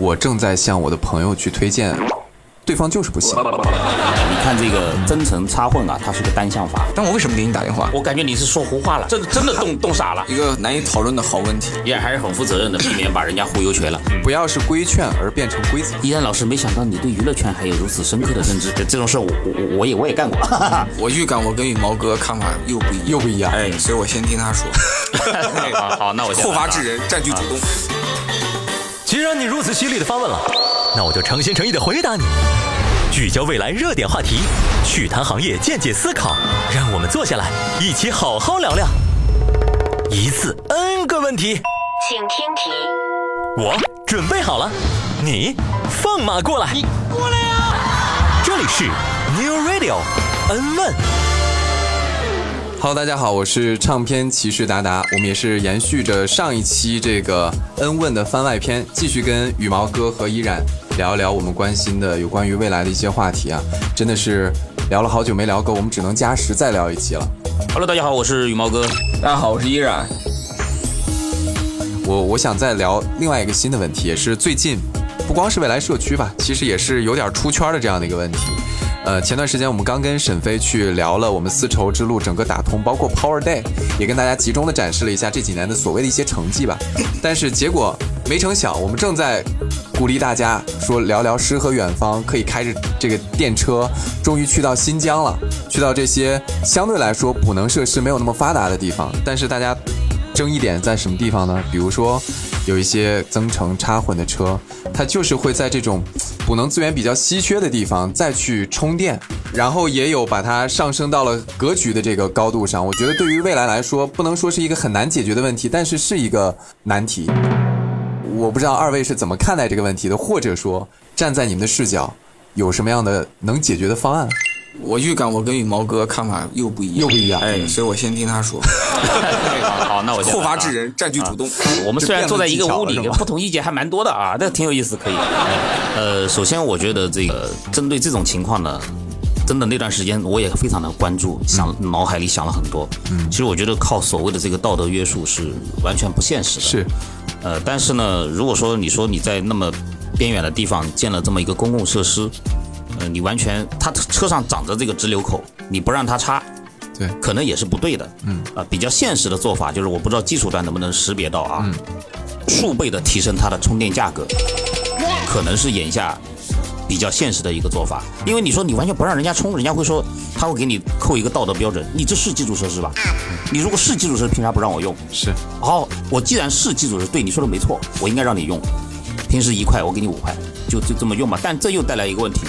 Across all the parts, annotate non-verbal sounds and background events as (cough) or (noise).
我正在向我的朋友去推荐，对方就是不行。你看这个真诚插混啊，它是个单向法。但我为什么给你打电话？我感觉你是说胡话了，真真的冻冻傻了。一个难以讨论的好问题。依然还是很负责任的，避免把人家忽悠瘸了。不要是规劝而变成规则。依然老师，没想到你对娱乐圈还有如此深刻的认知，(laughs) 这种事我我我也我也干过。(laughs) 我预感我跟羽毛哥看法又不一样，又不一样。哎，所以我先听他说。(laughs) 好，好，那我先后发制人，占据主动。既然你如此犀利的发问了，那我就诚心诚意的回答你。聚焦未来热点话题，趣谈行业见解思考，让我们坐下来一起好好聊聊。一次 N 个问题，请听题。我准备好了，你放马过来。你过来呀！这里是 New Radio N 问。Hello，大家好，我是唱片骑士达达。我们也是延续着上一期这个恩问的番外篇，继续跟羽毛哥和依然聊一聊我们关心的有关于未来的一些话题啊。真的是聊了好久没聊够，我们只能加时再聊一期了。Hello，大家好，我是羽毛哥。大家好，我是依然。我我想再聊另外一个新的问题，也是最近不光是未来社区吧，其实也是有点出圈的这样的一个问题。呃，前段时间我们刚跟沈飞去聊了我们丝绸之路整个打通，包括 Power Day，也跟大家集中的展示了一下这几年的所谓的一些成绩吧。但是结果没成想，我们正在鼓励大家说聊聊诗和远方，可以开着这个电车，终于去到新疆了，去到这些相对来说补能设施没有那么发达的地方。但是大家争议点在什么地方呢？比如说有一些增程插混的车，它就是会在这种。补能资源比较稀缺的地方再去充电，然后也有把它上升到了格局的这个高度上。我觉得对于未来来说，不能说是一个很难解决的问题，但是是一个难题。我不知道二位是怎么看待这个问题的，或者说站在你们的视角，有什么样的能解决的方案？我预感我跟羽毛哥看法又不一样，又不一样。哎，所以我先听他说。(laughs) 好，那我先后发制人，占据主动。我们虽然坐在一个屋里，不同意见还蛮多的啊，这挺有意思，可以。呃，首先我觉得这个针对这种情况呢，真的那段时间我也非常的关注，想脑海里想了很多。嗯，其实我觉得靠所谓的这个道德约束是完全不现实的。是。呃，但是呢，如果说你说你在那么边远的地方建了这么一个公共设施。呃，你完全，他车上长着这个直流口，你不让他插，对，可能也是不对的。嗯，啊，比较现实的做法就是，我不知道技术端能不能识别到啊，数倍的提升它的充电价格，可能是眼下比较现实的一个做法。因为你说你完全不让人家充，人家会说他会给你扣一个道德标准，你这是基础设施吧？你如果是基础设施，凭啥不让我用？是。好，我既然是基础设施，对你说的没错，我应该让你用。平时一块，我给你五块，就就这么用吧。但这又带来一个问题。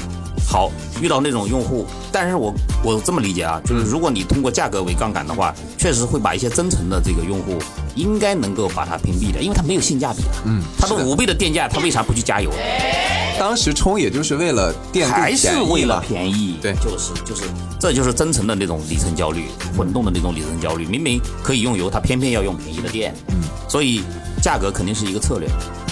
好，遇到那种用户，但是我我这么理解啊，就是如果你通过价格为杠杆的话，确实会把一些真诚的这个用户应该能够把它屏蔽的，因为它没有性价比。嗯，它的五倍的电价，他为啥不去加油？当时充也就是为了电还是为了便宜？对，就是就是，这就是真诚的那种里程焦虑，混动的那种里程焦虑。明明可以用油，他偏偏要用便宜的电。嗯，所以价格肯定是一个策略。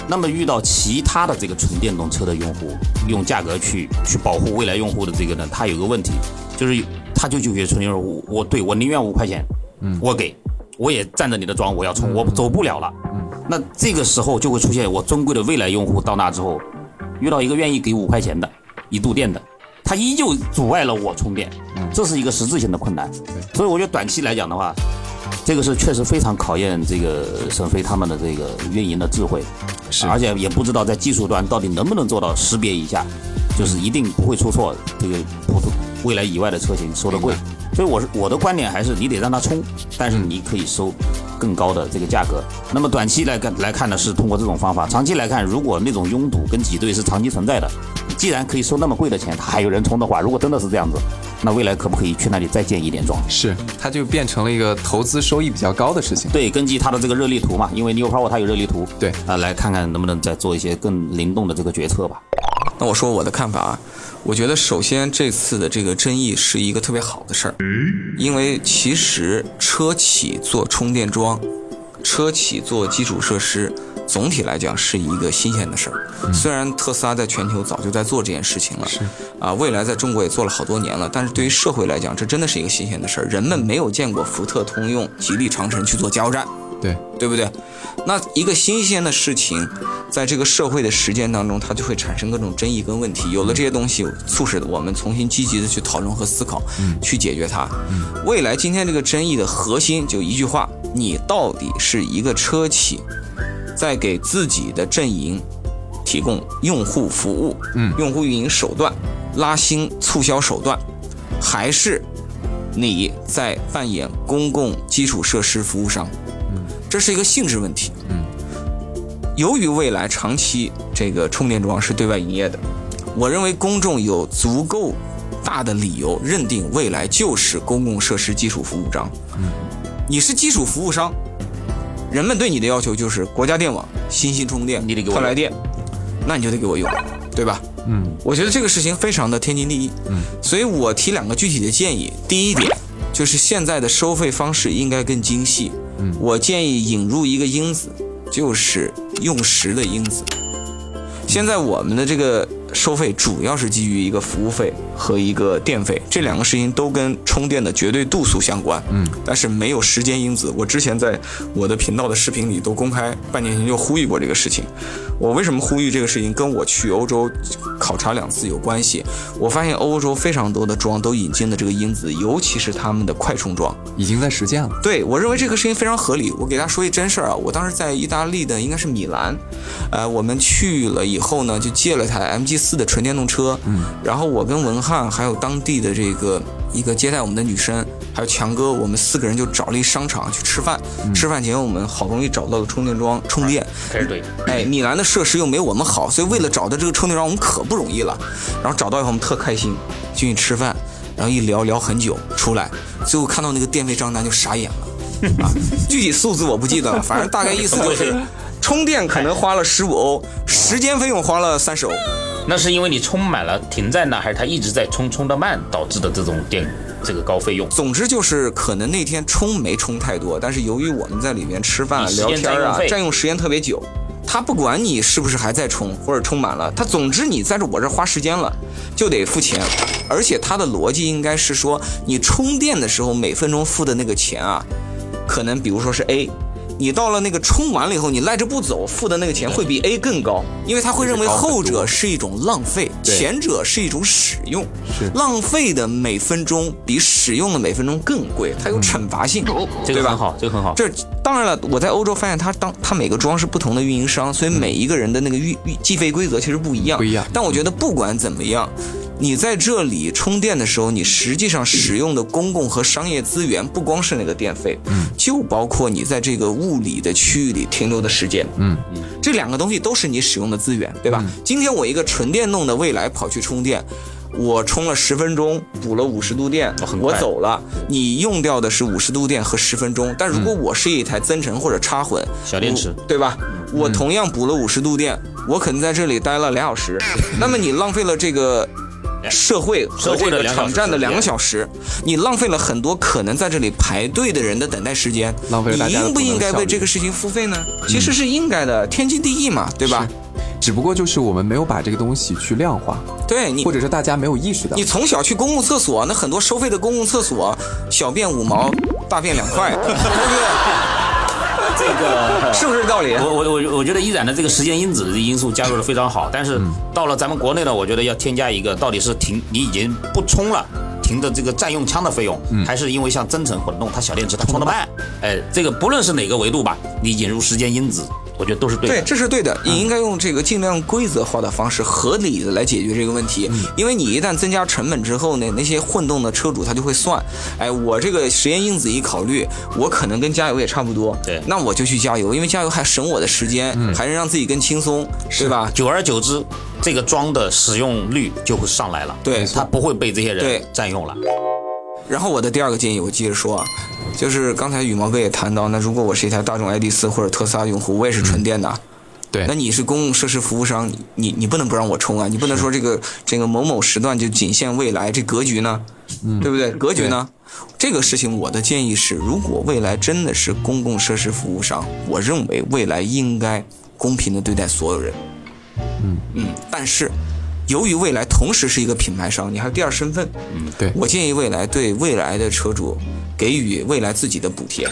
那么遇到其他的这个纯电动车的用户，用价格去去保护未来用户的这个呢，他有个问题，就是他就纠结纯电动，我对我宁愿五块钱，嗯，我给，我也占着你的桩，我要充，我走不了了，嗯，那这个时候就会出现我尊贵的未来用户到那之后，遇到一个愿意给五块钱的一度电的，他依旧阻碍了我充电，嗯，这是一个实质性的困难，所以我觉得短期来讲的话。这个是确实非常考验这个沈飞他们的这个运营的智慧，是，而且也不知道在技术端到底能不能做到识别一下，就是一定不会出错。这个普通未来以外的车型收的贵，所以我是我的观点还是你得让它冲，但是你可以收更高的这个价格。那么短期来看来看呢，是通过这种方法；长期来看，如果那种拥堵跟挤兑是长期存在的。既然可以收那么贵的钱，他还有人冲的话，如果真的是这样子，那未来可不可以去那里再建一点桩？是，它就变成了一个投资收益比较高的事情。对，根据它的这个热力图嘛，因为 New Power 它有热力图，对啊，来看看能不能再做一些更灵动的这个决策吧。那我说我的看法啊，我觉得首先这次的这个争议是一个特别好的事儿，因为其实车企做充电桩，车企做基础设施。总体来讲是一个新鲜的事儿，虽然特斯拉在全球早就在做这件事情了，是啊，未来在中国也做了好多年了，但是对于社会来讲，这真的是一个新鲜的事儿。人们没有见过福特、通用、吉利、长城去做加油站，对，对不对？那一个新鲜的事情，在这个社会的实践当中，它就会产生各种争议跟问题。有了这些东西，促使我们重新积极的去讨论和思考，去解决它。未来今天这个争议的核心就一句话：你到底是一个车企，在给自己的阵营提供用户服务，嗯用户运营手段、拉新促销手段，还是你在扮演公共基础设施服务商？这是一个性质问题。嗯，由于未来长期这个充电桩是对外营业的，我认为公众有足够大的理由认定未来就是公共设施基础服务商。嗯，你是基础服务商，人们对你的要求就是国家电网、新兴充电、你得给我快来电，那你就得给我用，对吧？嗯我觉得这个事情非常的天经地义。嗯，所以我提两个具体的建议。第一点就是现在的收费方式应该更精细。嗯我建议引入一个因子，就是用时的因子。现在我们的这个收费主要是基于一个服务费和一个电费，这两个事情都跟充电的绝对度数相关。嗯，但是没有时间因子。我之前在我的频道的视频里都公开，半年前就呼吁过这个事情。我为什么呼吁这个事情，跟我去欧洲考察两次有关系。我发现欧洲非常多的桩都引进了这个因子，尤其是他们的快充桩。已经在实践了。对我认为这个事情非常合理。我给大家说一真事儿啊，我当时在意大利的应该是米兰，呃，我们去了以后呢，就借了台 MG 四的纯电动车，嗯，然后我跟文翰还有当地的这个一个接待我们的女生，还有强哥，我们四个人就找了一商场去吃饭。吃饭前我们好不容易找到了充电桩充电，开始对，哎，米兰的设施又没我们好，所以为了找到这个充电桩，我们可不容易了。然后找到以后，我们特开心，进去吃饭，然后一聊聊很久，出来，最后看到那个电费账单就傻眼了，啊，(laughs) 具体数字我不记得了，反正大概意思就是，充电可能花了十五欧，时间费用花了三十欧。那是因为你充满了停在那，还是它一直在充充的慢导致的这种电这个高费用？总之就是可能那天充没充太多，但是由于我们在里面吃饭聊天啊，占用时间特别久。他不管你是不是还在充或者充满了，他总之你在这我这花时间了，就得付钱。而且他的逻辑应该是说，你充电的时候每分钟付的那个钱啊，可能比如说是 A，你到了那个充完了以后，你赖着不走，付的那个钱会比 A 更高，因为他会认为后者是一种浪费，前者是一种使用。是浪费的每分钟比使用的每分钟更贵，它有惩罚性，对吧？这个很好，这个很好。这当然了，我在欧洲发现它当它每个桩是不同的运营商，所以每一个人的那个运运计费规则其实不一样。不一样但我觉得不管怎么样，你在这里充电的时候，你实际上使用的公共和商业资源不光是那个电费，嗯，就包括你在这个物理的区域里停留的时间，嗯嗯，这两个东西都是你使用的资源，对吧？今天我一个纯电动的未来跑去充电。我充了十分钟，补了五十度电，我走了。你用掉的是五十度电和十分钟，但如果我是一台增程或者插混小电池对吧？我同样补了五十度电，我可能在这里待了俩小时，那么你浪费了这个社会和这个场站的两个小时，你浪费了很多可能在这里排队的人的等待时间，浪费了大你应不应该为这个事情付费呢？其实是应该的，天经地义嘛，对吧？只不过就是我们没有把这个东西去量化，对你或者是大家没有意识到你。从小去公共厕所，那很多收费的公共厕所，小便五毛，大便两块，对不这个？是不是这道理？我我我我觉得依然的这个时间因子的因素加入的非常好，但是到了咱们国内呢，我觉得要添加一个，到底是停你已经不充了。停的这个占用枪的费用，还是因为像增程混动，它小电池它充得慢，哎，这个不论是哪个维度吧，你引入时间因子，我觉得都是对的对，这是对的。你应该用这个尽量规则化的方式，合理的来解决这个问题。因为你一旦增加成本之后呢，那些混动的车主他就会算，哎，我这个实验因子一考虑，我可能跟加油也差不多，对那我就去加油，因为加油还省我的时间，还能让自己更轻松，对吧？久而久之，这个桩的使用率就会上来了，对它不会被这些对人占用了。然后我的第二个建议，我接着说啊，就是刚才羽毛哥也谈到，那如果我是一台大众 ID 4或者特斯拉用户，我也是纯电的。对那你是公共设施服务商，你你你不能不让我充啊！你不能说这个这个某某时段就仅限未来，这格局呢，对不对？格局呢？这个事情我的建议是，如果未来真的是公共设施服务商，我认为未来应该公平的对待所有人。嗯嗯，但是由于未来同时是一个品牌商，你还有第二身份。嗯对我建议未来对未来的车主给予未来自己的补贴，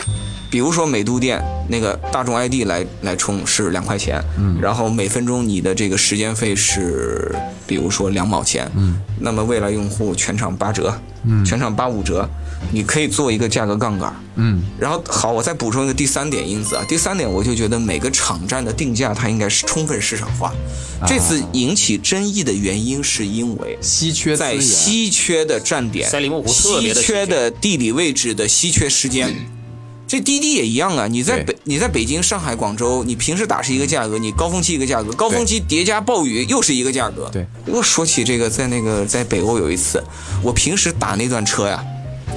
比如说美都店那个大众 ID 来来充是两块钱，嗯，然后每分钟你的这个时间费是比如说两毛钱，嗯，那么未来用户全场八折，嗯，全场八五折，你可以做一个价格杠杆，嗯，然后好，我再补充一个第三点因子啊，第三点我就觉得每个场站的定价它应该是充分市场化。这次引起争议的原因是因为稀缺资在源稀缺的站点、赛里木湖特稀别的缺的地理位置的稀缺时间。这滴滴也一样啊！你在北、你在北京、上海、广州，你平时打是一个价格，你高峰期一个价格，高峰期叠加暴雨又是一个价格。对，我说起这个，在那个在北欧有一次，我平时打那段车呀，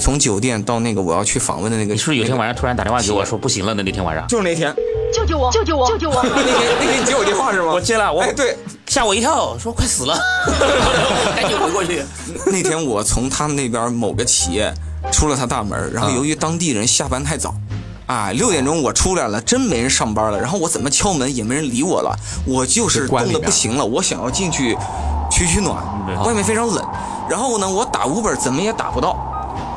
从酒店到那个我要去访问的那个，你是不是有天晚上突然打电话给我说不行了？的那天晚上就是那天，救救我！救救我！救救我！那天那天你接我电话是吗？我接了，我哎对，吓我一跳，说快死了，赶紧回过去。那天我从他们那边某个企业出了他大门，然后由于当地人下班太早。啊，六点钟我出来了，真没人上班了。然后我怎么敲门也没人理我了，我就是冻得不行了，我想要进去取取暖，外面非常冷。然后呢，我打 Uber 怎么也打不到，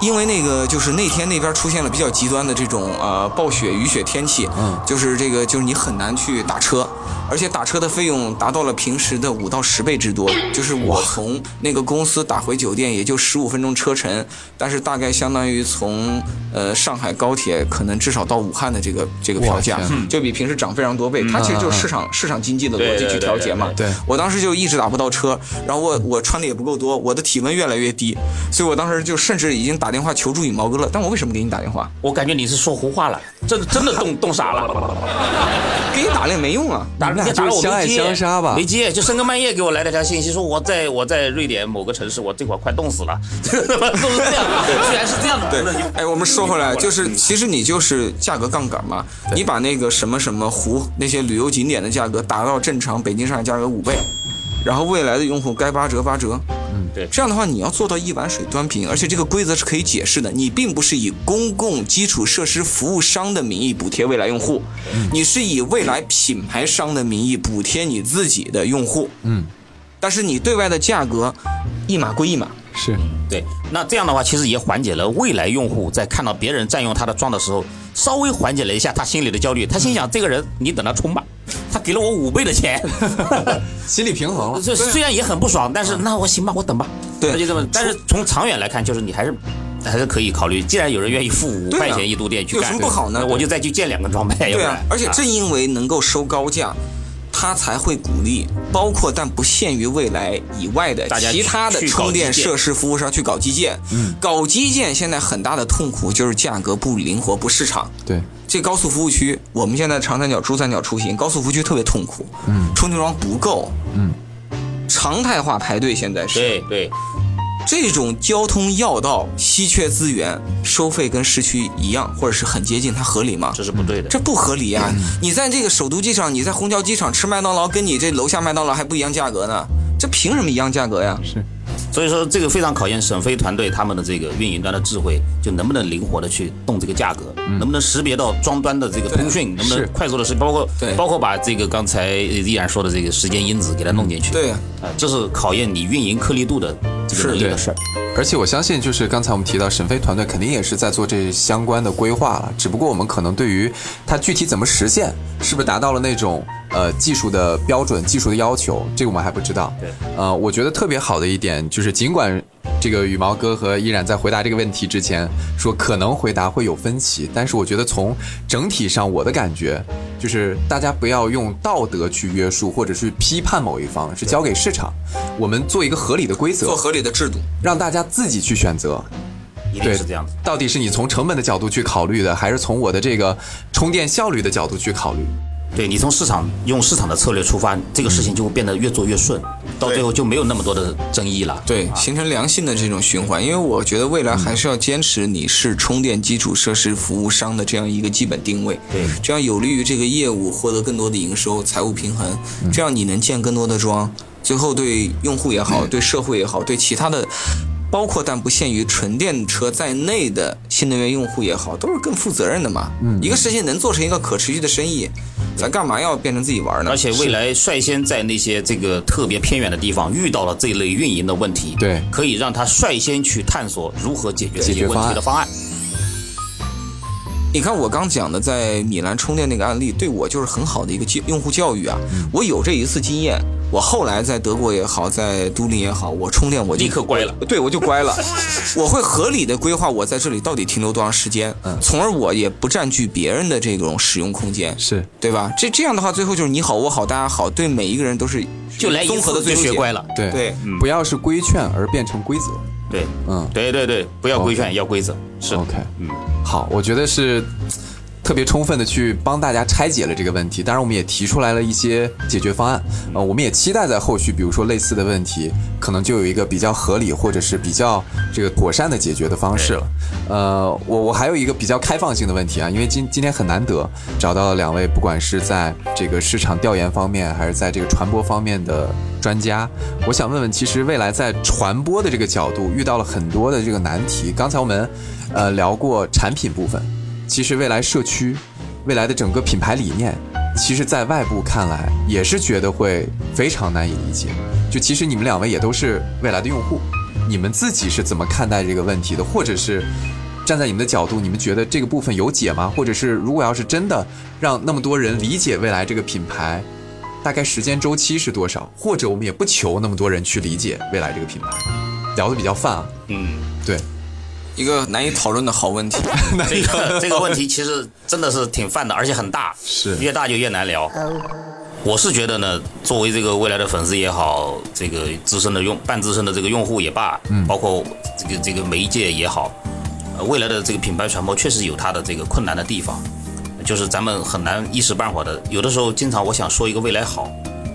因为那个就是那天那边出现了比较极端的这种呃暴雪、雨雪天气，嗯就是这个就是你很难去打车，而且打车的费用达到了平时的五到十倍之多。就是我从那个公司打回酒店也就十五分钟车程，但是大概相当于从呃上海高铁可能至少到武汉的这个这个票价，就比平时涨非常多倍。它其实就是市场市场经济的逻辑去调节嘛。对我当时就一直打不到车，然后我我穿的也不够多，我的体温越来越低，所以我当时就甚至已经打电话求助于毛哥了。但我为什么给你打电话？我感觉你是说胡话了，真的真的冻冻 (laughs) 傻了。给你打了也没用啊。打你们俩打了我就是相爱没接相杀吧没接，就深更半夜给我来了条信息，说我在我在瑞典某个城市，我这会儿快冻死了，(laughs) 都是这样，居然是这样的。对，哎，我们说回来，就是其实你就是价格杠杆嘛，你把那个什么什么湖那些旅游景点的价格打到正常北京上海价格五倍，然后未来的用户该八折八折。嗯对这样的话，你要做到一碗水端平，而且这个规则是可以解释的。你并不是以公共基础设施服务商的名义补贴未来用户，嗯你是以未来品牌商的名义补贴你自己的用户。嗯，但是你对外的价格一码归一码。是对，那这样的话，其实也缓解了未来用户在看到别人占用他的桩的时候，稍微缓解了一下他心里的焦虑。他心想，这个人你等他充吧，他给了我五倍的钱，(laughs) 心理平衡了。这虽然也很不爽，但是那我行吧，我等吧。对那就这么。但是从长远来看，就是你还是。还是可以考虑，既然有人愿意付五块钱一度电去有干，什么不好呢我就再去建两个装备，对啊，而且正因为能够收高价，它才会鼓励，包括但不限于未来以外的其他的充电设施服务商去搞基建。嗯，搞基建现在很大的痛苦就是价格不灵活、不市场。对，这高速服务区，我们现在长三角、珠三角出行，高速服务区特别痛苦。嗯，充电桩不够。嗯，常态化排队现在是。对对，这种交通要道、稀缺资源，收费跟市区一样，或者是很接近，它合理吗？这是不对的。这不合理啊！你在这个首都机场，你在虹桥机场吃麦当劳，跟你这楼下麦当劳还不一样价格呢，这凭什么一样价格呀？是所以说，这个非常考验沈飞团队他们的这个运营端的智慧，就能不能灵活的去动这个价格，能不能识别到终端的这个通讯，能不能快速的识，包括对。包括把这个刚才依然说的这个时间因子给它弄进去。对啊，这是考验你运营颗粒度的这个能力的事儿。而且我相信，就是刚才我们提到沈飞团队肯定也是在做这相关的规划了，只不过我们可能对于它具体怎么实现，是不是达到了那种呃技术的标准、技术的要求，这个我们还不知道。对，呃，我觉得特别好的一点就是，尽管这个羽毛哥和依然在回答这个问题之前说可能回答会有分歧，但是我觉得从整体上我的感觉就是，大家不要用道德去约束或者是批判某一方，是交给市场，我们做一个合理的规则，做合理的制度。让大家自己去选择。一定对，是这样子。到底是你从成本的角度去考虑的，还是从我的这个充电效率的角度去考虑？对你从市场用市场的策略出发，这个事情就会变得越做越顺，到最后就没有那么多的争议了。对，形成良性的这种循环。因为我觉得未来还是要坚持你是充电基础设施服务商的这样一个基本定位，对。这样有利于这个业务获得更多的营收、财务平衡，这样你能建更多的桩，最后对用户也好，对社会也好，对其他的包括但不限于纯电车在内的新能源用户也好，都是更负责任的嘛。嗯，一个事情能做成一个可持续的生意，咱干嘛要变成自己玩呢？而且未来率先在那些这个特别偏远的地方遇到了这类运营的问题，对可以让他率先去探索如何解决这些问题的方案。你看我刚讲的在米兰充电那个案例，对我就是很好的一个教用户教育啊。嗯我有这一次经验，我后来在德国也好，在都灵也好，我充电我就立刻乖了，对我就乖了。(laughs) 我会合理的规划我在这里到底停留多长时间，从而我也不占据别人的这种使用空间，是。对吧？这这样的话，最后就是你好我好大家好，对每一个人都是就来一综合的就学乖了。对对，不要是规劝而变成规则。对，嗯。对对对，不要规劝，要规则。是。OK，嗯，好，我觉得是特别充分的去帮大家拆解了这个问题。当然，我们也提出来了一些解决方案。呃，我们也期待在后续，比如说类似的问题，可能就有一个比较合理或者是比较这个妥善的解决的方式了。呃，我我还有一个比较开放性的问题啊，因为今今天很难得找到了两位，不管是在这个市场调研方面，还是在这个传播方面的专家，我想问问，其实未来在传播的这个角度遇到了很多的这个难题。刚才我们呃聊过产品部分，其实未来社区、未来的整个品牌理念，其实在外部看来也是觉得会非常难以理解。就其实你们两位也都是未来的用户，你们自己是怎么看待这个问题的？或者是站在你们的角度，你们觉得这个部分有解吗？或者是如果要是真的让那么多人理解未来这个品牌，大概时间周期是多少？或者我们也不求那么多人去理解未来这个品牌，聊的比较泛啊。嗯，对，一个难以讨论的好问题。(laughs) 这个这个问题其实真的是挺泛的，而且很大，是。越大就越难聊。我是觉得呢，作为这个未来的粉丝也好，这个资深的用半资深的这个用户也罢，嗯，包括这个这个媒介也好，呃，未来的这个品牌传播确实有它的这个困难的地方，就是咱们很难一时半会儿的，有的时候经常我想说一个未来好，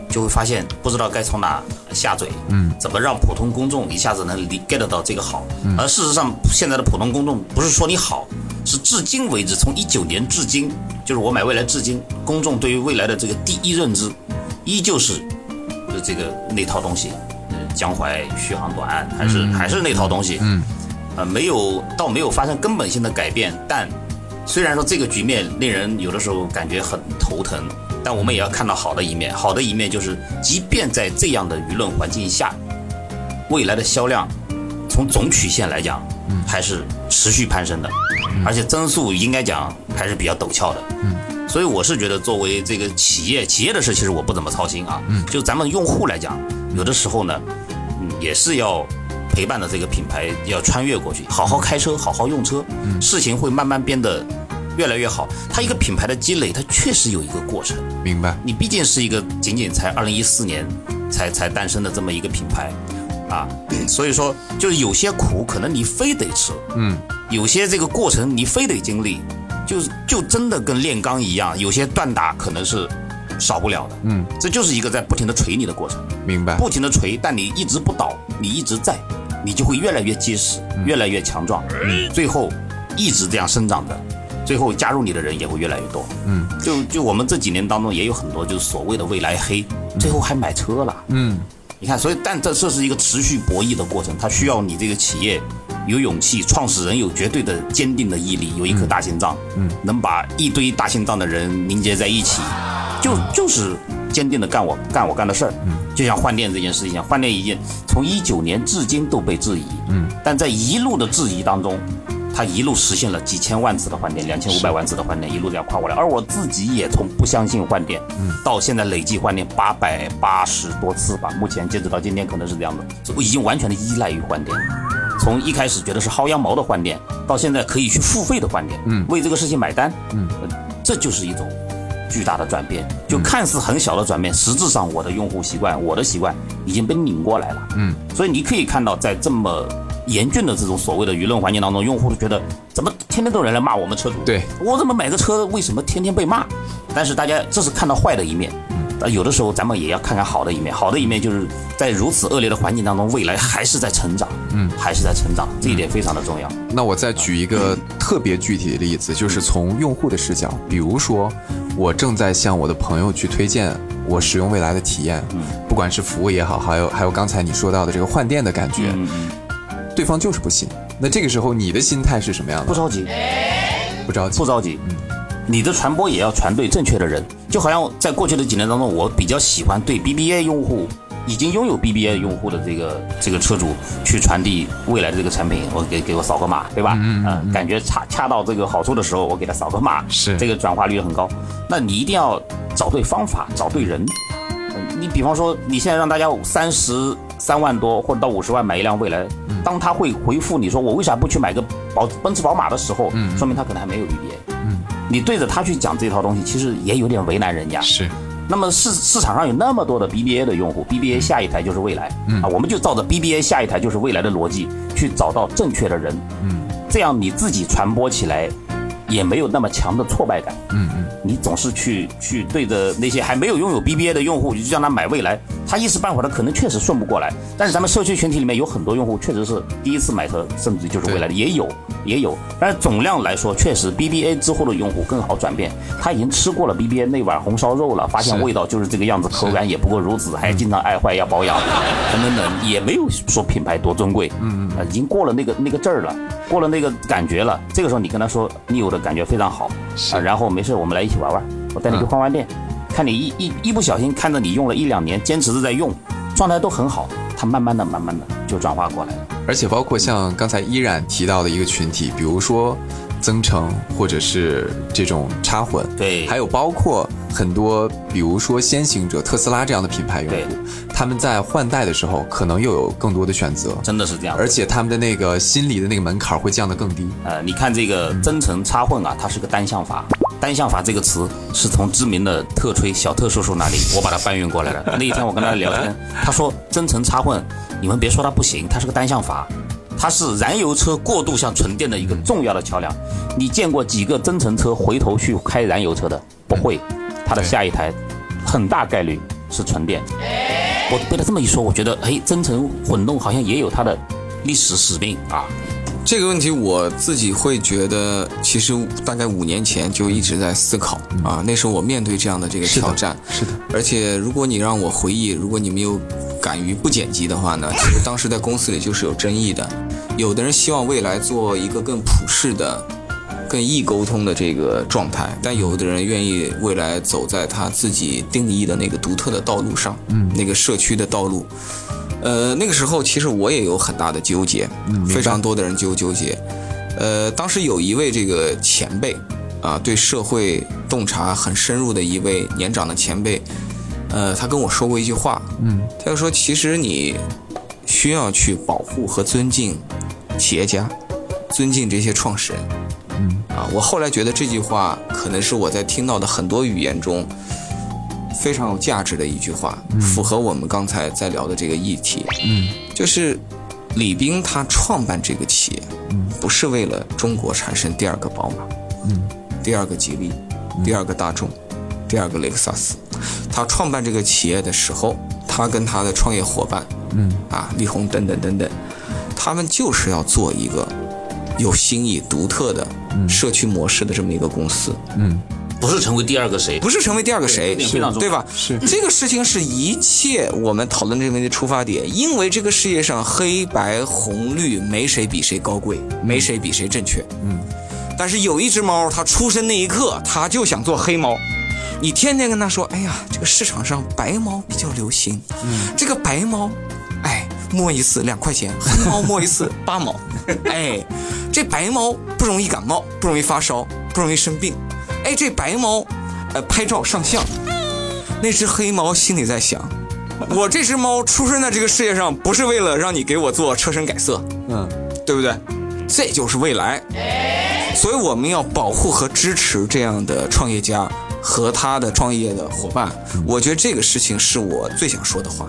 就会发现不知道该从哪下嘴，嗯，怎么让普通公众一下子能理 get 到这个好，而事实上现在的普通公众不是说你好，是至今为止，从一九年至今，就是我买未来至今，公众对于未来的这个第一认知，依旧是，就这个那套东西，嗯，江淮续航短，还是、还是那套东西，嗯，呃，没有倒没有发生根本性的改变，但虽然说这个局面令人有的时候感觉很头疼，但我们也要看到好的一面，好的一面就是，即便在这样的舆论环境下，未来的销量从总曲线来讲，还是持续攀升的，而且增速应该讲还是比较陡峭的。嗯，所以我是觉得，作为这个企业，企业的事其实我不怎么操心啊。嗯，就咱们用户来讲，有的时候呢，嗯，也是要陪伴的这个品牌要穿越过去，好好开车，好好用车，事情会慢慢变得越来越好。它一个品牌的积累，它确实有一个过程。明白。你毕竟是一个仅仅才二零一四年才才诞生的这么一个品牌，啊，(clears throat) 所以说就是有些苦可能你非得吃，嗯，有些这个过程你非得经历，就是就真的跟炼钢一样，有些锻打可能是少不了的，嗯，这就是一个在不停的锤你的过程，明白。不停的锤，但你一直不倒，你一直在，你就会越来越结实，越来越强壮，最后一直这样生长的。最后加入你的人也会越来越多，嗯，就就我们这几年当中也有很多就是所谓的未来黑，最后还买车了，嗯，你看，所以但这这是一个持续博弈的过程，它需要你这个企业有勇气，创始人有绝对的坚定的毅力，有一颗大心脏，嗯，能把一堆大心脏的人凝结在一起，就就是坚定的干我干我干的事儿，嗯，就像换电这件事情一样，换电一件从一九年至今都被质疑，嗯，但在一路的质疑当中。它一路实现了几千万次的换电，两千五百万次的换电，一路这样跨过来。而我自己也从不相信换电，嗯，到现在累计换电八百八十多次吧。目前截止到今天可能是这样的，我已经完全的依赖于换电。从一开始觉得是薅羊毛的换电，到现在可以去付费的换电，嗯，为这个事情买单，嗯，这就是一种巨大的转变。就看似很小的转变，实质上我的用户习惯，我的习惯已经被拧过来了，嗯，所以你可以看到，在这么严峻的这种所谓的舆论环境当中，用户都觉得怎么天天都有人来骂我们车主？对我怎么买个车，为什么天天被骂？但是大家这是看到坏的一面，啊，有的时候咱们也要看看好的一面。好的一面就是在如此恶劣的环境当中，未来还是在成长，嗯，还是在成长，这一点非常的重要。那我再举一个特别具体的例子，就是从用户的视角，比如说我正在向我的朋友去推荐我使用未来的体验，不管是服务也好，还有还有刚才你说到的这个换电的感觉。对方就是不信。那这个时候你的心态是什么样的？不着急，不着急不。着急。嗯你的传播也要传对正确的人，就好像在过去的几年当中，我比较喜欢对 BBA 用户，已经拥有 BBA 用户的这个这个车主去传递未来的这个产品，我给给我扫个码，对吧？嗯嗯感觉恰恰到这个好处的时候，我给他扫个码，是这个转化率很高。那你一定要找对方法，找对人。嗯你比方说，你现在让大家三十三万多或者到五十万买一辆蔚来，当他会回复你说我为啥不去买个宝奔驰宝马的时候，说明他可能还没有 BBA。嗯，你对着他去讲这套东西，其实也有点为难人家。是，那么市市场上有那么多的 BBA 的用户，BBA 下一台就是未来，啊，我们就照着 BBA 下一台就是未来的逻辑去找到正确的人，嗯，这样你自己传播起来也没有那么强的挫败感，嗯嗯，你总是去去对着那些还没有拥有 BBA 的用户，你就让他买蔚来，他一时半会儿他可能确实顺不过来，但是咱们社区群体里面有很多用户确实是第一次买车，甚至就是蔚来的也有。也有，但是总量来说，确实 BBA 之后的用户更好转变。他已经吃过了 BBA 那碗红烧肉了，发现味道就是这个样子，口感也不过如此，还经常爱坏要保养，等等等，也没有说品牌多尊贵，嗯嗯，已经过了那个那个劲儿了，过了那个感觉了。这个时候你跟他说你有的感觉非常好啊，然后没事我们来一起玩玩，我带你去换换店，看你一一一不小心看着你用了一两年，坚持着在用，状态都很好，他慢慢的慢慢的就转化过来了。而且包括像刚才依然提到的一个群体，比如说增程或者是这种插混，对还有包括很多，比如说先行者特斯拉这样的品牌用对户，他们在换代的时候可能又有更多的选择，真的是这样，而且他们的那个心理的那个门槛会降得更低。呃，你看这个增程插混啊，它是个单向阀。单向阀这个词是从知名的特吹小特叔叔那里，(laughs) 我把它搬运过来了。那一天我跟他聊天，他说增程插混，你们别说它不行，它是个单向阀，它是燃油车过渡向纯电的一个重要的桥梁。你见过几个增程车回头去开燃油车的？不会，它的下一台很大概率是纯电。我被他这么一说，我觉得哎，增程混动好像也有它的历史使命啊。这个问题我自己会觉得，其实大概五年前就一直在思考啊。那时候我面对这样的这个挑战，是的，而且如果你让我回忆，如果你没有敢于不剪辑的话呢，其实当时在公司里就是有争议的。有的人希望未来做一个更普适的、更易沟通的这个状态，但有的人愿意未来走在他自己定义的那个独特的道路上，嗯，那个社区的道路。呃，那个时候其实我也有很大的纠结，非常多的人纠纠结。呃，当时有一位这个前辈啊，对社会洞察很深入的一位年长的前辈，呃，他跟我说过一句话，嗯，他就说，其实你需要去保护和尊敬企业家，尊敬这些创始人，嗯，啊，我后来觉得这句话可能是我在听到的很多语言中非常有价值的一句话，符合我们刚才在聊的这个议题，嗯，就是李斌他创办这个企业，不是为了中国产生第二个宝马，嗯，第二个吉利，第二个大众，第二个雷克萨斯。他创办这个企业的时候，他跟他的创业伙伴，嗯，啊，力宏等等等等，他们就是要做一个有新意、独特的社区模式的这么一个公司，嗯。不是成为第二个谁，不是成为第二个谁，对非常重要。对吧？是。这个事情是一切我们讨论这个问题的出发点，因为这个世界上黑白红绿没谁比谁高贵，没谁比谁正确。嗯，但是有一只猫，它出生那一刻，它就想做黑猫。你天天跟它说，哎呀，这个市场上白猫比较流行，嗯，这个白猫，哎，摸一次两块钱，黑 (laughs) 猫摸一次 (laughs) 八毛，(laughs) 哎，这白猫不容易感冒，不容易发烧，不容易生病，哎，这白猫，呃，拍照上相，那只黑猫心里在想，我这只猫出生在这个世界上，不是为了让你给我做车身改色，嗯，对不对？这就是未来，所以我们要保护和支持这样的创业家和他的创业的伙伴。我觉得这个事情是我最想说的话。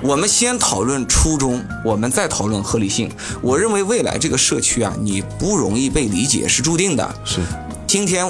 我们先讨论初衷，我们再讨论合理性。我认为未来这个社区啊，你不容易被理解是注定的。是，今天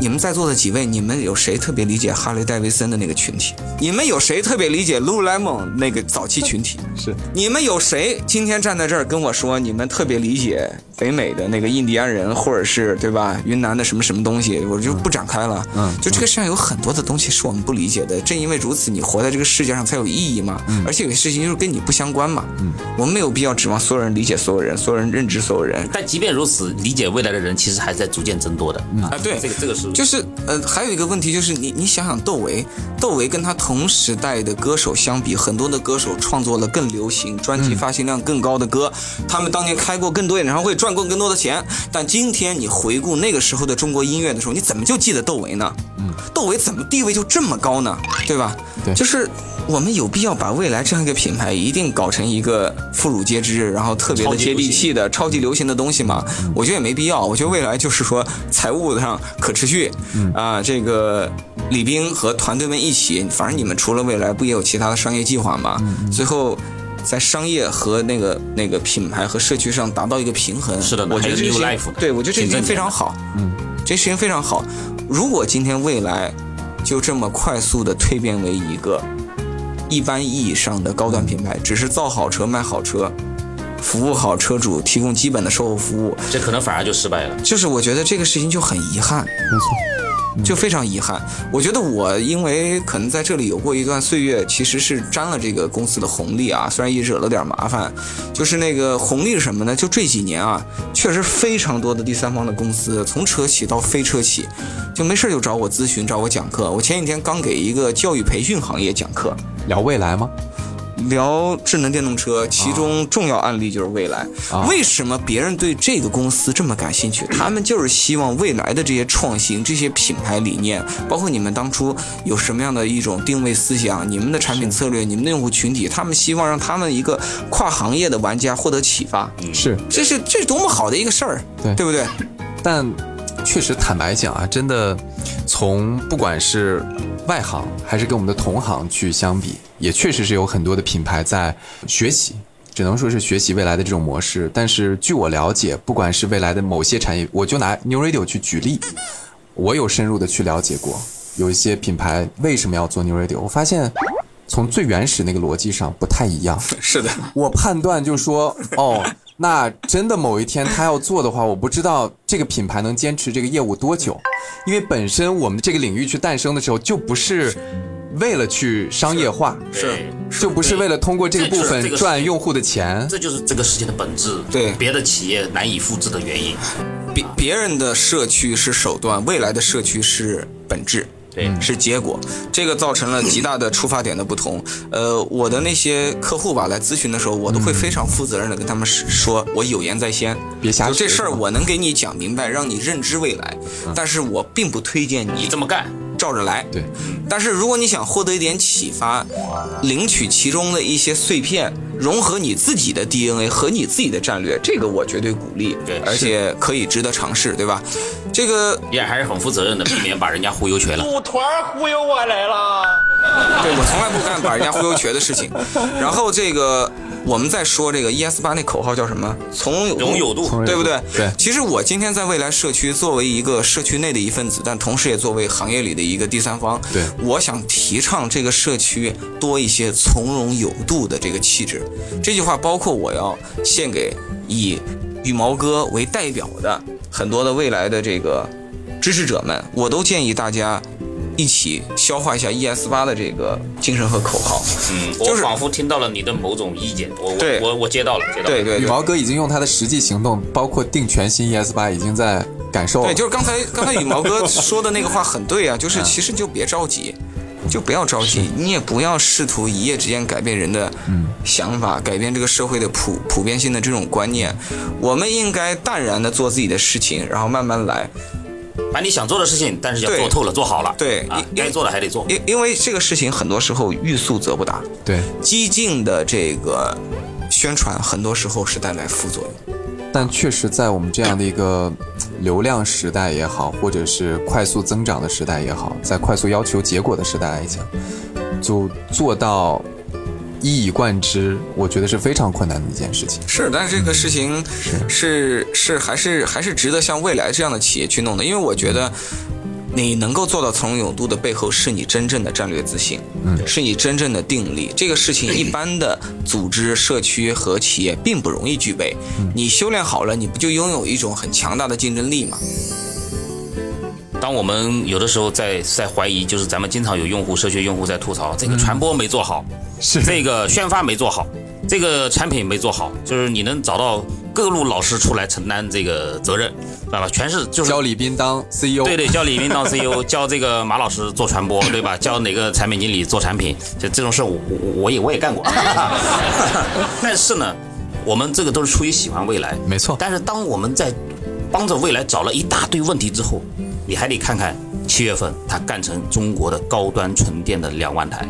你们在座的几位，你们有谁特别理解哈雷戴维森的那个群体？你们有谁特别理解 Lululemon 那个早期群体？是你们有谁今天站在这儿跟我说，你们特别理解北美的那个印第安人，或者是对吧，云南的什么什么东西？我就不展开了。嗯就这个世界上有很多的东西是我们不理解的，正因为如此，你活在这个世界上才有意义嘛。而且有些事情就是跟你不相关嘛。嗯，我们没有必要指望所有人理解所有人，所有人认知所有人。但即便如此，理解未来的人其实还在逐渐增多的。啊，对这个这个是就是呃，还有一个问题就是你你想想窦唯，窦唯跟他同时代的歌手相比，很多的歌手创作了更流行、专辑发行量更高的歌，他们当年开过更多演唱会，赚过更多的钱。但今天你回顾那个时候的中国音乐的时候，你怎么就记得窦唯呢？嗯，窦唯怎么地位就这么高呢？对吧？对就是我们有必要把未来这样一个品牌一定搞成一个妇孺皆知，然后特别的接地气的超级流行的东西吗？我觉得也没必要。我觉得未来就是说财务上可持续，啊，这个李斌和团队们一起，反正你们除了未来，不也有其他的商业计划吗？最后。在商业和那个那个品牌和社区上达到一个平衡，是的我觉得这些对我觉得这已经挺正的非常好，嗯，这事情非常好。如果今天未来就这么快速的蜕变为一个一般意义上的高端品牌，只是造好车卖好车，服务好车主，提供基本的售后服务，这可能反而就失败了。就是我觉得这个事情就很遗憾，没错。就非常遗憾。我觉得我因为可能在这里有过一段岁月，其实是沾了这个公司的红利啊，虽然也惹了点麻烦。就是那个红利是什么呢？就这几年啊，确实非常多的第三方的公司，从车企到非车企，就没事就找我咨询，找我讲课。我前几天刚给一个教育培训行业讲课，聊未来吗？聊智能电动车，其中重要案例就是蔚来。啊为什么别人对这个公司这么感兴趣？他们就是希望未来的这些创新、这些品牌理念，包括你们当初有什么样的一种定位思想、你们的产品策略、你们的用户群体，他们希望让他们一个跨行业的玩家获得启发。是，这是这是多么好的一个事儿，对对不对？但确实坦白讲啊，真的从不管是外行还是跟我们的同行去相比，也确实是有很多的品牌在学习。只能说是学习未来的这种模式，但是据我了解，不管是未来的某些产业，我就拿 New Radio 去举例，我有深入的去了解过，有一些品牌为什么要做 New Radio，我发现从最原始那个逻辑上不太一样。(laughs) 是的，我判断就说，(laughs) 哦，那真的某一天他要做的话，我不知道这个品牌能坚持这个业务多久，因为本身我们这个领域去诞生的时候，就不是为了去商业化，是就不是为了通过这个部分赚用户的钱。这就是这个事情的本质，对别的企业难以复制的原因。别别人的社区是手段，未来的社区是本质。对是结果，这个造成了极大的出发点的不同。呃，我的那些客户吧，来咨询的时候，我都会非常负责任的跟他们说，我有言在先，别瞎说这事儿我能给你讲明白，让你认知未来，但是我并不推荐你你这么干，照着来。对，但是如果你想获得一点启发，领取其中的一些碎片，融合你自己的 DNA 和你自己的战略，这个我绝对鼓励，对而且可以值得尝试，对吧？这个也还是很负责任的，避免把人家忽悠瘸了。组团忽悠我来了。对我从来不干把人家忽悠瘸的事情。然后这个我们在说这个 ES 八那口号叫什么？从容有度从容有度对不对？对其实我今天在未来社区作为一个社区内的一份子，但同时也作为行业里的一个第三方，对我想提倡这个社区多一些从容有度的这个气质。这句话包括我要献给以羽毛哥为代表的很多的未来的这个支持者们，我都建议大家。一起消化一下 ES 八的这个精神和口号，嗯，就是我仿佛听到了你的某种意见，我对我我我接到了，接到了。对对对，羽毛哥已经用他的实际行动，包括定全新 ES 八，已经在感受了。对，就是刚才 (laughs) 刚才羽毛哥说的那个话很对啊，(laughs) 就是其实就别着急，就不要着急，你也不要试图一夜之间改变人的想法，改变这个社会的普普遍性的这种观念。我们应该淡然的做自己的事情，然后慢慢来。把你想做的事情，但是要做透了，做好了。对啊，该做的还得做。因因为这个事情很多时候欲速则不达，对，激进的这个宣传很多时候是带来副作用。但确实在我们这样的一个流量时代也好，或者是快速增长的时代也好，在快速要求结果的时代来讲，就做到一以贯之，我觉得是非常困难的一件事情。是，但是这个事情是是还是还是值得像未来这样的企业去弄的，因为我觉得你能够做到从容有度的背后，是你真正的战略自信，嗯，是你真正的定力。这个事情一般的组织、社区和企业并不容易具备。你修炼好了，你不就拥有一种很强大的竞争力吗？当我们有的时候在在怀疑，就是咱们经常有用户、社区用户在吐槽这个传播没做好，是这个宣发没做好，这个产品没做好，就是你能找到各路老师出来承担这个责任，知道吧？全是就是教李斌当 CEO，对对，教李斌当 CEO，(laughs) 教这个马老师做传播，对吧？教哪个产品经理做产品，就这种事我我我也我也干过。(laughs) (laughs) 但是呢，我们这个都是出于喜欢未来，没错但是当我们在帮着未来找了一大堆问题之后，你还得看看七月份它干成中国的高端纯电的两万台，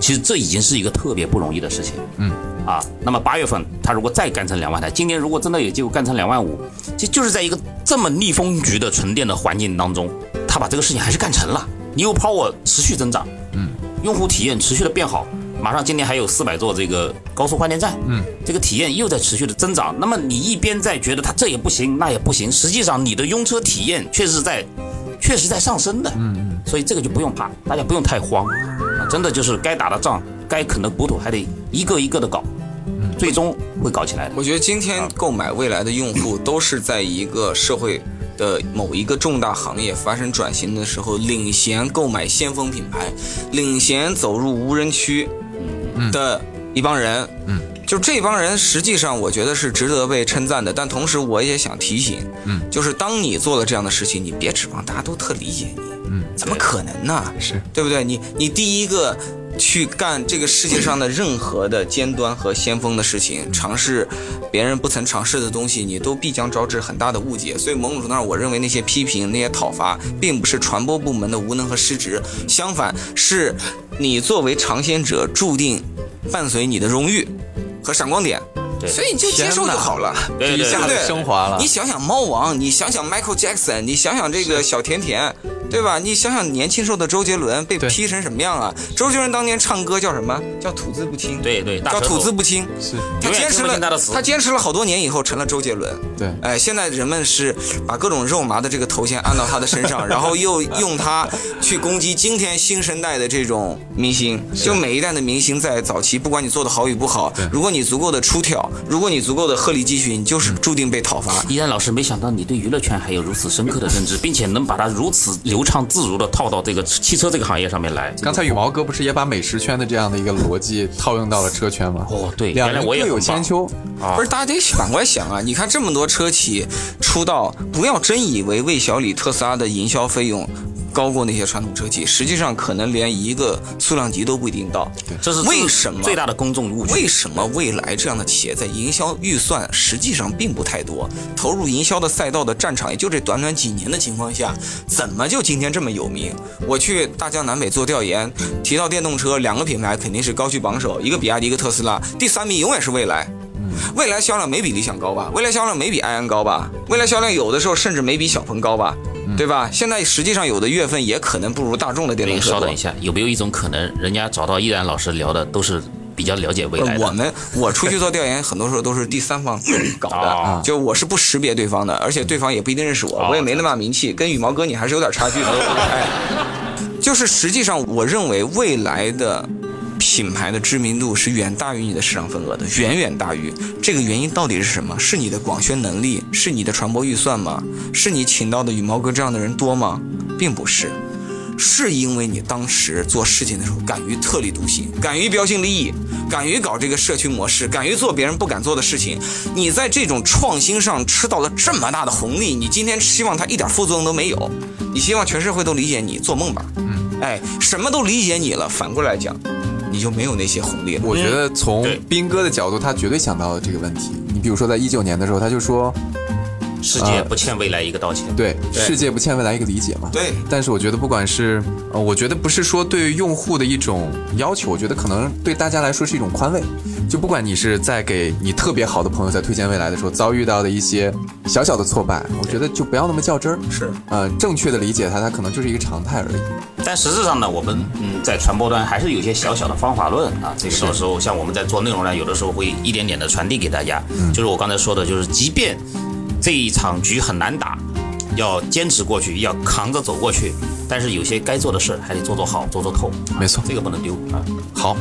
其实这已经是一个特别不容易的事情。嗯。啊，那么八月份它如果再干成两万台，今年如果真的有机会干成两万五，就就是在一个这么逆风局的纯电的环境当中，它把这个事情还是干成了。New Power 持续增长，嗯，用户体验持续的变好，马上今年还有四百座这个高速换电站，嗯，这个体验又在持续的增长。那么你一边在觉得它这也不行，那也不行，实际上你的用车体验确实在，确实在上升的，嗯嗯，所以这个就不用怕，大家不用太慌，啊，真的就是该打的仗，该啃的骨头还得一个一个的搞，最终会搞起来的。我觉得今天购买未来的用户都是在一个社会的某一个重大行业发生转型的时候，领衔购买先锋品牌，领衔走入无人区的一帮人。嗯，就这帮人，实际上我觉得是值得被称赞的。但同时，我也想提醒，嗯，就是当你做了这样的事情，你别指望大家都特理解你。嗯，怎么可能呢？是对不对？你你第一个去干这个世界上的任何的尖端和先锋的事情，尝试别人不曾尝试的东西，你都必将招致很大的误解。所以某种程度上，我认为那些批评、那些讨伐，并不是传播部门的无能和失职，相反是你作为尝鲜者注定伴随你的荣誉和闪光点。对所以你就接受就好了。对对对一下子对升华了你。想想猫王，你想想 Michael Jackson，你想想这个小甜甜，对吧？你想想年轻时候的周杰伦被对批成什么样啊？周杰伦当年唱歌叫什么？叫吐字不清。对对，叫吐字不清。是他坚持永远听不清他的词他坚持了好多年以后成了周杰伦。对哎，现在人们是把各种肉麻的这个头衔按到他的身上，(laughs) 然后又用他去攻击今天新生代的这种明星。就每一代的明星在早期，不管你做的好与不好，如果你足够的出挑，如果你足够的鹤立鸡群，你就是注定被讨伐。依然老师，没想到你对娱乐圈还有如此深刻的认知，并且能把它如此流畅自如的套到这个汽车这个行业上面来。刚才羽毛哥不是也把美食圈的这样的一个逻辑套用到了车圈吗？哦对两人原来我也各有千秋。不是，大家得反过来想啊！你看这么多车企出道，不要真以为魏小李、特斯拉的营销费用高过那些传统车企，实际上可能连一个数量级都不一定到。这是为什么最大的公众误区？为什么未来这样的企业在营销预算实际上并不太多，投入营销的赛道的战场也就这短短几年的情况下，怎么就今天这么有名？我去大江南北做调研，提到电动车，两个品牌肯定是高居榜首，一个比亚迪，一个特斯拉，第三名永远是未来。蔚来销量没比理想高吧？未来销量没比埃安高吧？未来销量有的时候甚至没比小鹏高吧？对吧？现在实际上有的月份也可能不如大众的电动车。稍等一下，有没有一种可能，人家找到依然老师聊的都是比较了解未来的？我们我出去做调研，很多时候都是第三方搞的，哦就我是不识别对方的，而且对方也不一定认识我，我也没那么大名气，跟羽毛哥你还是有点差距的。(laughs) 哎，就是实际上，我认为未来的品牌的知名度是远大于你的市场份额的，远远大于。这个原因到底是什么？是你的广宣能力？是你的传播预算吗？是你请到的羽毛哥这样的人多吗？并不是。是因为你当时做事情的时候敢于特立独行，敢于标新立异，敢于搞这个社区模式，敢于做别人不敢做的事情。你在这种创新上吃到了这么大的红利，你今天希望它一点副作用都没有，你希望全社会都理解你，做梦吧。嗯，哎，什么都理解你了，反过来讲，你就没有那些红利了。我觉得从对斌哥的角度，他绝对想到了这个问题。你比如说，在一九年的时候，他就说，世界不欠未来一个道歉。对对世界不欠未来一个理解嘛。对但是我觉得，不管是呃，我觉得不是说对用户的一种要求，我觉得可能对大家来说是一种宽慰。就不管你是在给你特别好的朋友在推荐未来的时候遭遇到的一些小小的挫败，我觉得就不要那么较真儿。是，呃，正确的理解它，它可能就是一个常态而已。但实质上呢，我们嗯在传播端还是有一些小小的方法论啊。这个到时候像我们在做内容呢，有的时候会一点点的传递给大家。就是我刚才说的，就是即便这一场局很难打，要坚持过去，要扛着走过去。但是有些该做的事还得做做好，做做透。没错这个不能丢啊。好，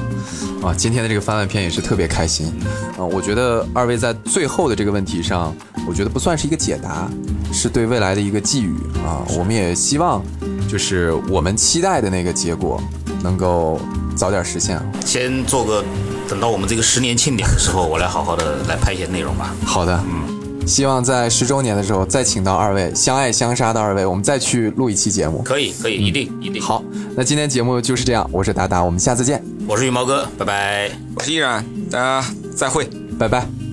啊，今天的这个番外篇也是特别开心，啊，我觉得二位在最后的这个问题上，我觉得不算是一个解答，是对未来的一个寄语啊。我们也希望，就是我们期待的那个结果能够早点实现。先做个，等到我们这个十年庆典的时候，我来好好的来拍一些内容吧。好的，嗯。希望在十周年的时候再请到二位相爱相杀的二位，我们再去录一期节目。可以，可以，一定，一定。好，那今天节目就是这样，我是达达，我们下次见。我是羽毛哥，拜拜。我是依然，大家再会，拜拜。